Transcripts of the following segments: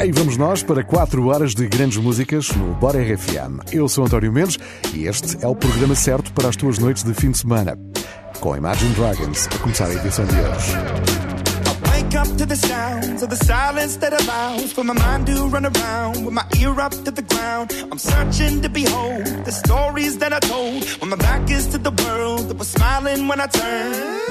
Aí vamos nós para 4 horas de grandes músicas no Bora RFM. Eu sou António Mendes e este é o programa certo para as tuas noites de fim de semana. Com Imagine Dragons a começar a edição de hoje. Up to the sounds of the silence that allows for my mind to run around with my ear up to the ground. I'm searching to behold the stories that I told when my back is to the world that was smiling when I turned.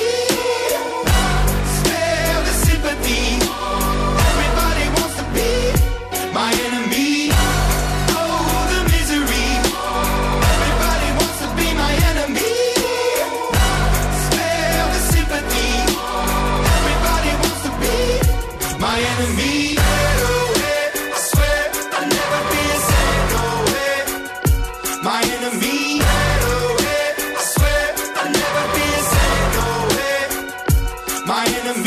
my enemy.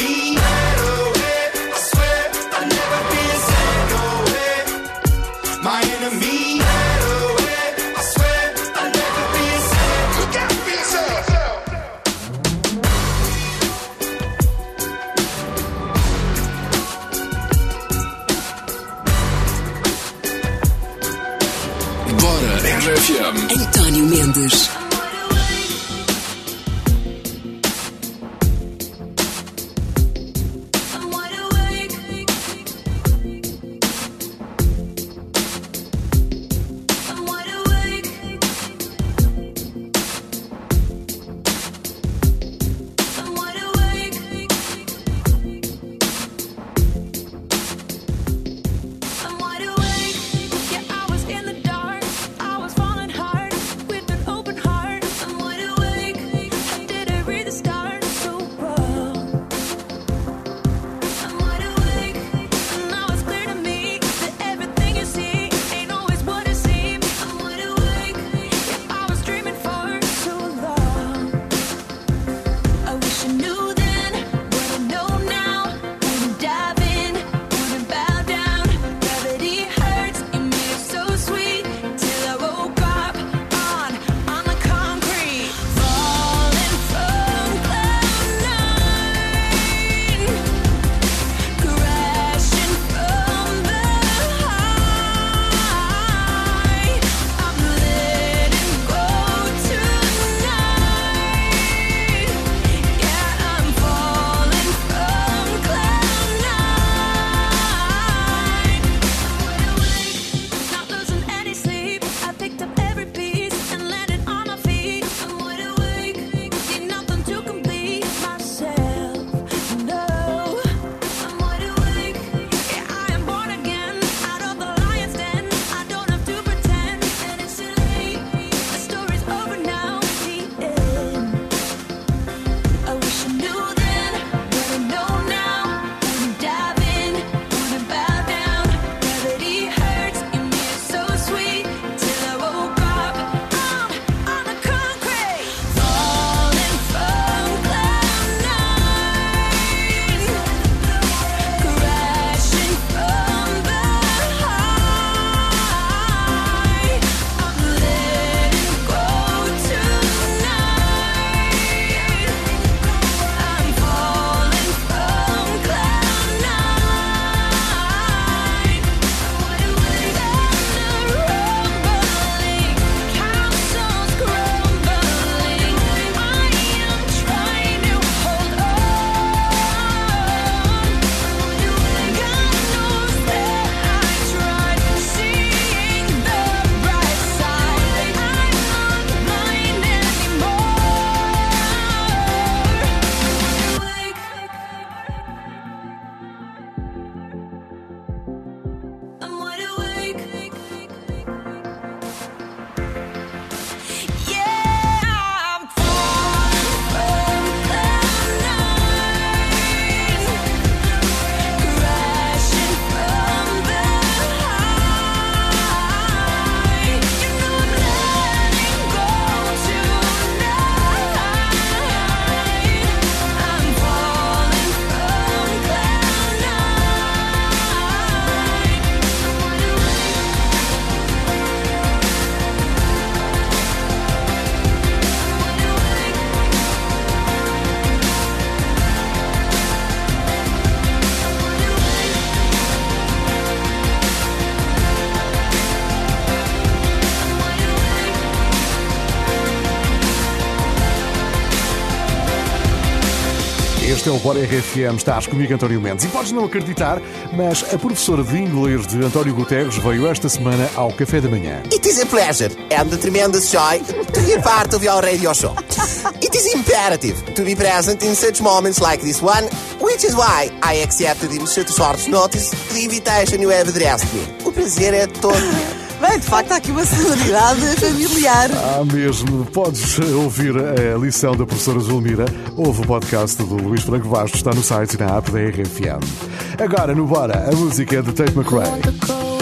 O Bora RFM, estás comigo António Mendes. E podes não acreditar, mas a professora de inglês de António Guterres veio esta semana ao café da manhã. It is a pleasure and a tremendous joy to be part of your radio show. It is imperative to be present in such moments like this one, which is why I accepted in such short notice the invitation you have addressed me. O prazer é todo Bem, de facto, há aqui uma sonoridade familiar. Ah, mesmo. Podes ouvir a lição da professora Zulmira. Ouve o podcast do Luís Franco Vasco. Está no site e na app da RFM. Agora, no Bora, a música é de Tate McRae.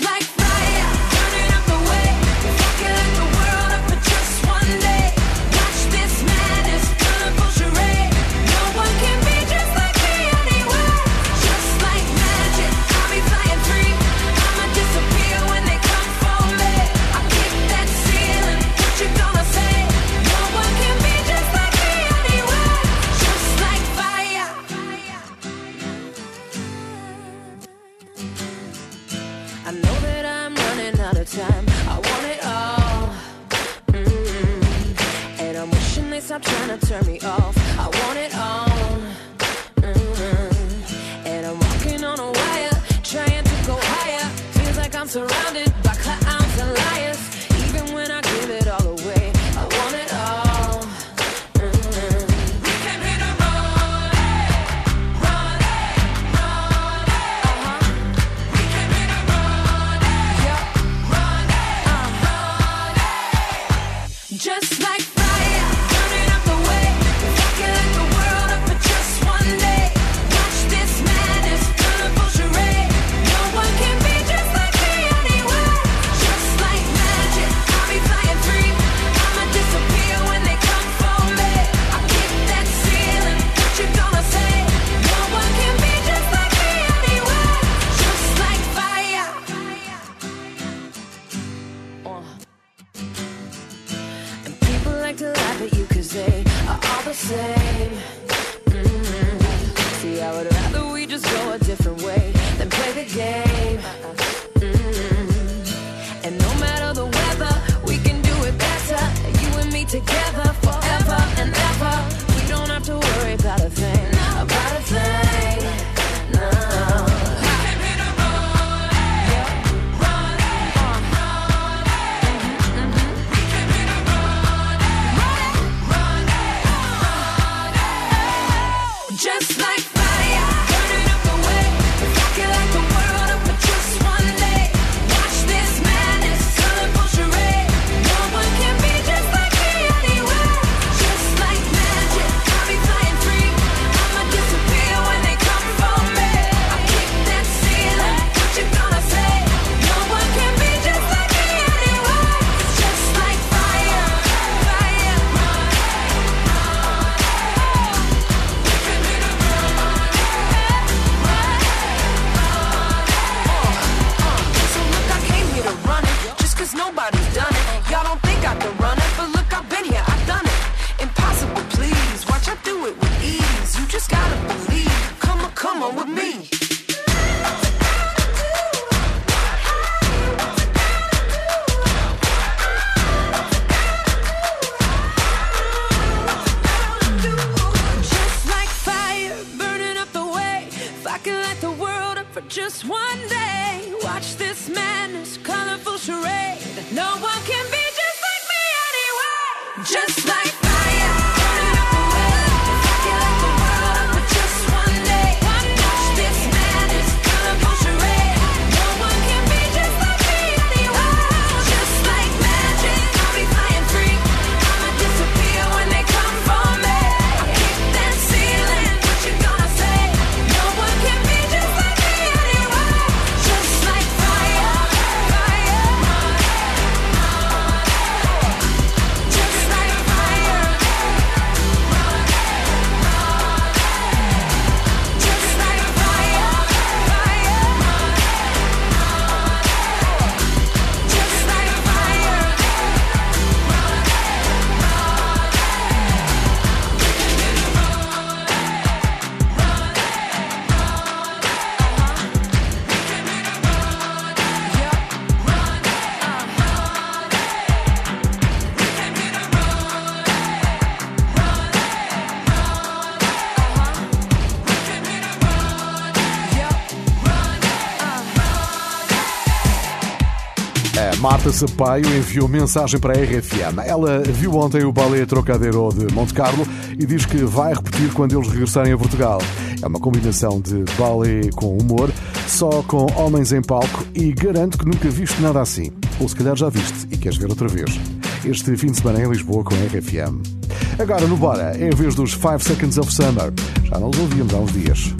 I Marta Sapaio enviou mensagem para a RFM. Ela viu ontem o ballet Trocadeiro de Monte Carlo e diz que vai repetir quando eles regressarem a Portugal. É uma combinação de ballet com humor, só com homens em palco e garanto que nunca viste nada assim. Ou se calhar já viste e queres ver outra vez. Este fim de semana em Lisboa com a RFM. Agora no Bora, em vez dos 5 Seconds of Summer. Já não os ouvíamos há uns dias.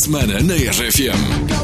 semana na RFM.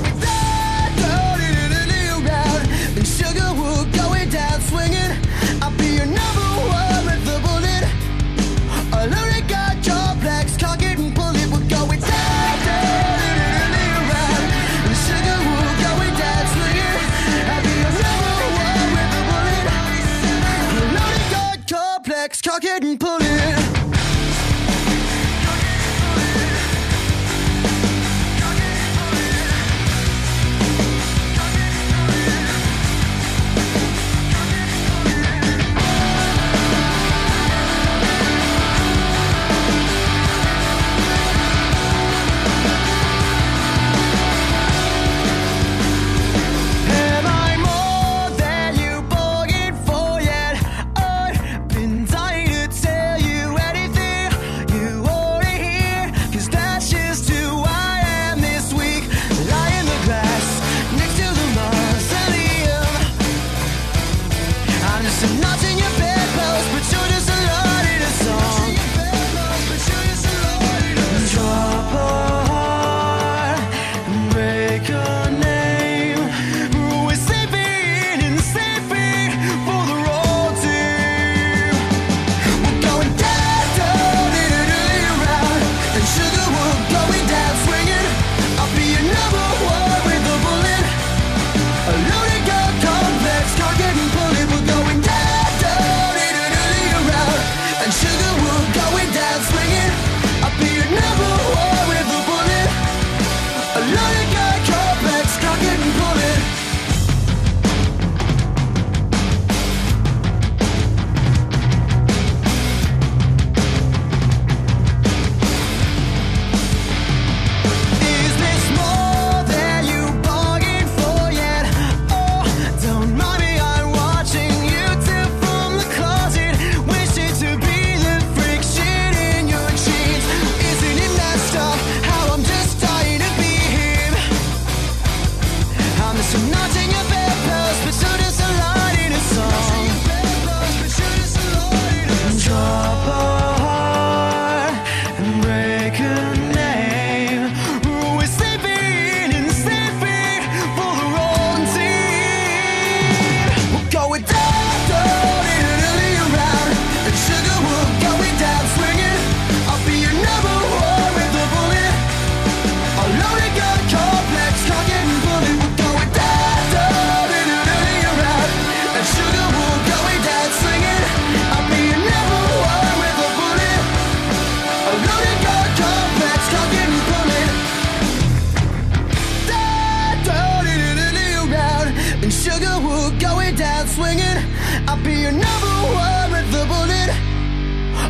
I'll be your number one with the bullet.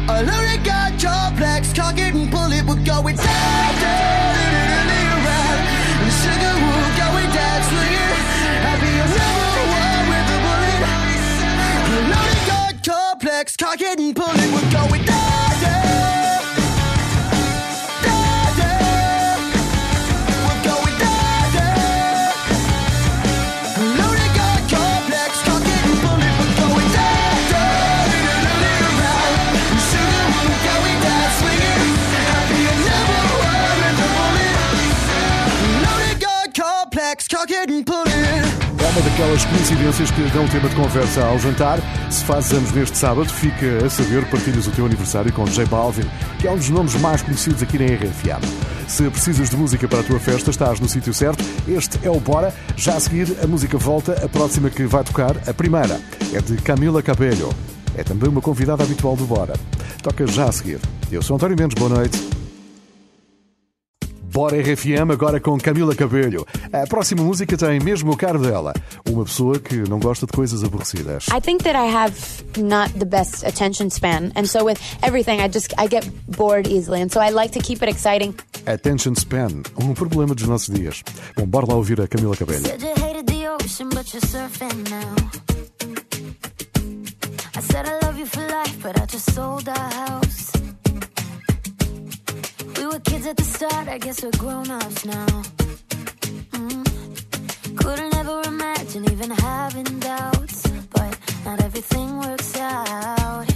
A loaded gun, jaw, flex, cock it and pull it. We're going down, down, down, down, down. And sugar, we're going down, slinger. I'll be your number one with the bullet. A loaded gun, complex, cock it and pull it. We're going down. aquelas coincidências que dão tema de conversa ao jantar. Se fazes anos neste sábado, fica a saber, partilhas o teu aniversário com J Balvin, que é um dos nomes mais conhecidos aqui na RFA. Se precisas de música para a tua festa, estás no sítio certo. Este é o Bora. Já a seguir, a música volta. A próxima que vai tocar, a primeira, é de Camila Cabello. É também uma convidada habitual do Bora. Toca já a seguir. Eu sou António Mendes, boa noite. Bora RFM agora com Camila Cabelho. A próxima música tem mesmo o cargo dela, uma pessoa que não gosta de coisas aborrecidas. I think that I have not the best attention span and so with everything I just I get bored easily and so I like to keep it exciting. Attention span, um problema dos nossos dias. Bom, bora lá ouvir a Camila Cabelho. I said I love you for life, but I just sold the house. We were kids at the start, I guess we're grown ups now. Mm. Couldn't ever imagine even having doubts, but not everything works out.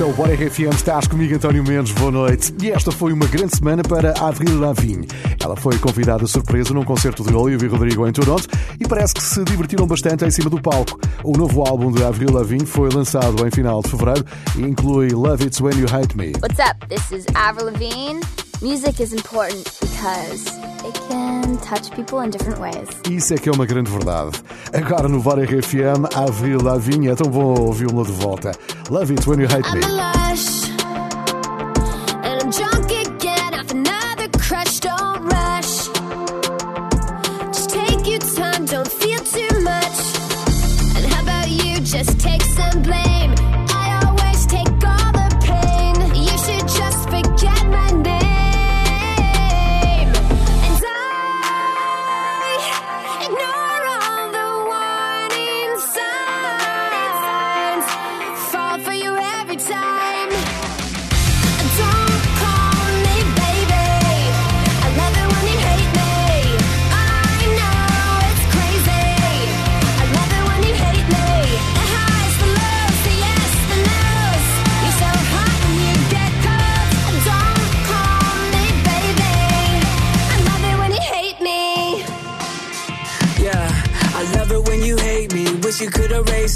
Este é o Bora RFM, estás comigo António Mendes, boa noite. E esta foi uma grande semana para Avril Lavigne. Ela foi convidada surpresa num concerto de Olivia Rodrigo em Toronto e parece que se divertiram bastante em cima do palco. O novo álbum de Avril Lavigne foi lançado em final de fevereiro e inclui Love It's When You Hate Me. What's up? This is Avril Lavigne. Music is important because it can touch people in different ways. Isso é que é uma grande verdade. Agora no Bora RFM, Avril Lavigne, é tão bom ouvi-la de volta. Love It When You Hate Me.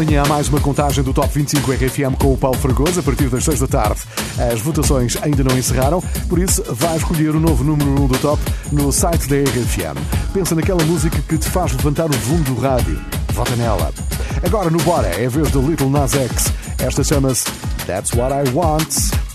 Amanhã há mais uma contagem do Top 25 RFM com o Paulo Fragoso a partir das 6 da tarde. As votações ainda não encerraram, por isso vai escolher o novo número 1 do Top no site da RFM. Pensa naquela música que te faz levantar o volume do rádio. Vota nela. Agora no Bora é a vez do Little Nas X. Esta chama-se That's What I Want.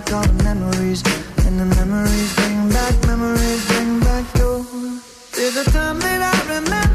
back all the memories. And the memories bring back, memories bring back you To a time that I remember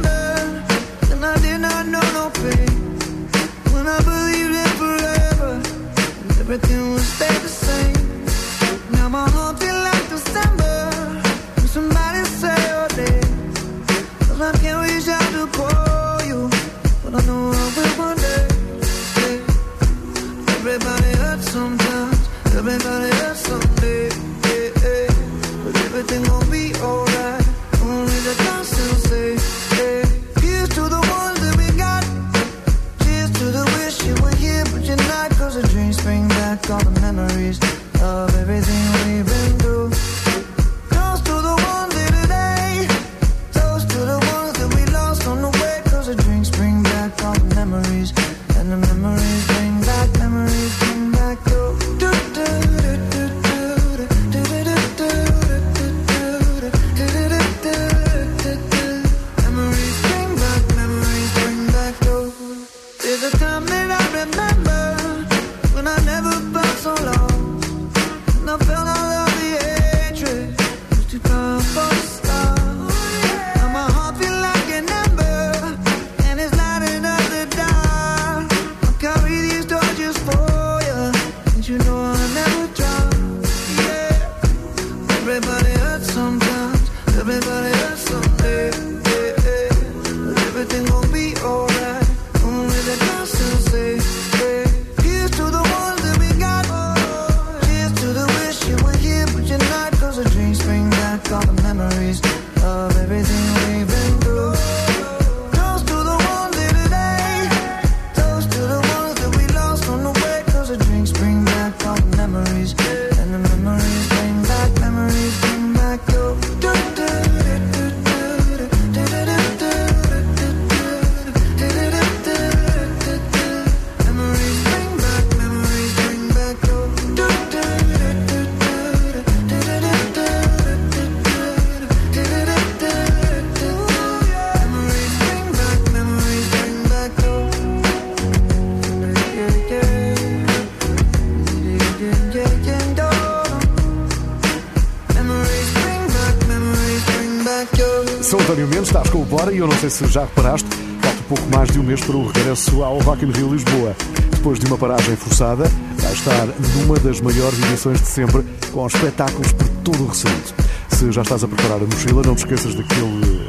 se já reparaste, falta pouco mais de um mês para o regresso ao Rock in Rio Lisboa. Depois de uma paragem forçada, vai estar numa das maiores edições de sempre, com espetáculos por todo o recinto. Se já estás a preparar a mochila, não te esqueças daquele